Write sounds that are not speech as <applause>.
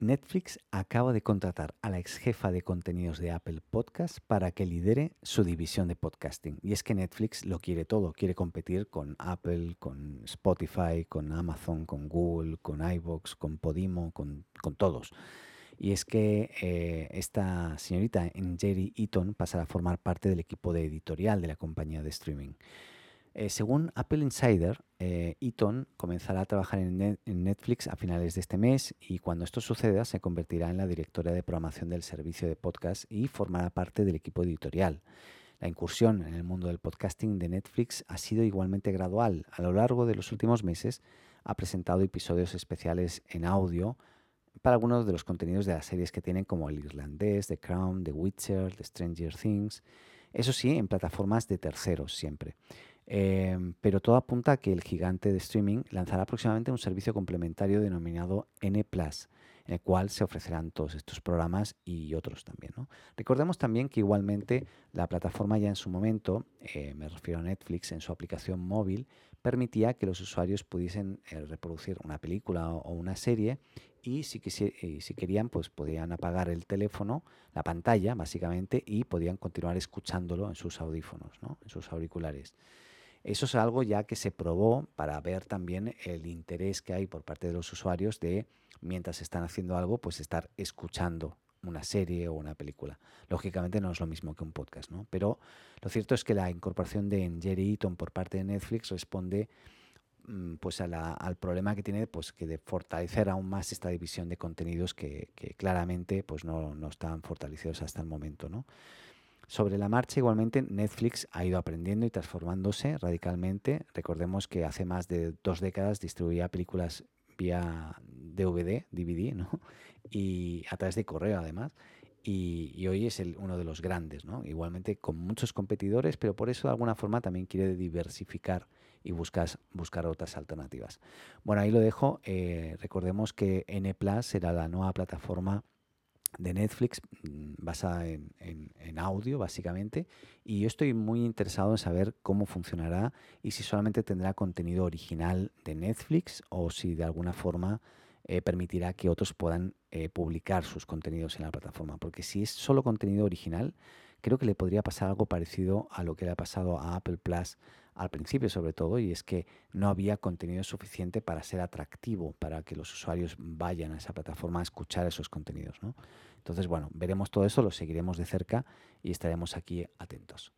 Netflix acaba de contratar a la ex jefa de contenidos de Apple Podcast para que lidere su división de podcasting. Y es que Netflix lo quiere todo, quiere competir con Apple, con Spotify, con Amazon, con Google, con iVoox, con Podimo, con, todos. Y es que eh, esta señorita, Jerry Eaton, pasará a formar parte del equipo de editorial de la compañía de streaming. Eh, según Apple Insider, eh, Eaton comenzará a trabajar en, Netflix a finales de este mes y cuando esto suceda se convertirá en la directora de programación del servicio de podcast y formará parte del equipo editorial. La incursión en el mundo del podcasting de Netflix ha sido igualmente gradual. A lo largo de los últimos meses ha presentado episodios especiales en audio para algunos de los contenidos de las series que tienen como El Irlandés, The Crown, The Witcher, The Stranger Things. Eso sí, en plataformas de terceros siempre. Em, pero todo apunta a que el gigante de streaming lanzará próximamente un servicio complementario denominado N en el cual se ofrecerán todos estos programas y otros también. Recordemos también que igualmente la plataforma ya en su momento, eh, me refiero a Netflix, en su aplicación móvil, permitía que los usuarios pudiesen eh, reproducir una película o, una serie y si, querían, pues podían apagar el teléfono, la pantalla básicamente, y podían continuar escuchándolo en sus audífonos, en sus auriculares. Eso es algo ya que se probó para ver también el interés que hay por parte de los usuarios de, mientras están haciendo algo, pues estar escuchando una serie o una película. Lógicamente no es lo mismo que un podcast, ¿no? Pero lo cierto es que la incorporación de Jerry Eaton por parte de Netflix responde mm, pues al problema que tiene pues que de fortalecer aún más esta división de contenidos que, claramente pues no, no, están fortalecidos hasta el momento, ¿no? Sobre la marcha, igualmente, Netflix ha ido aprendiendo y transformándose radicalmente. Recordemos que hace más de dos décadas distribuía películas vía DVD, DVD, ¿no? <laughs> Y a través de correo, además. Y, hoy es uno de los grandes, ¿no? Igualmente con muchos competidores, pero por eso de alguna forma también quiere diversificar y buscar otras alternativas. Bueno, ahí lo dejo. Eh, recordemos que N Plus será la nueva plataforma de Netflix mm, basada en, audio básicamente y yo estoy muy interesado en saber cómo funcionará y si solamente tendrá contenido original de Netflix o si de alguna forma eh, permitirá que otros puedan eh, publicar sus contenidos en la plataforma porque si es solo contenido original creo que le podría pasar algo parecido a lo que le ha pasado a Apple Plus al principio sobre todo, y es que no había contenido suficiente para ser atractivo, para que los usuarios vayan a esa plataforma a escuchar esos contenidos. ¿no? Entonces, bueno, veremos todo eso, lo seguiremos de cerca y estaremos aquí atentos.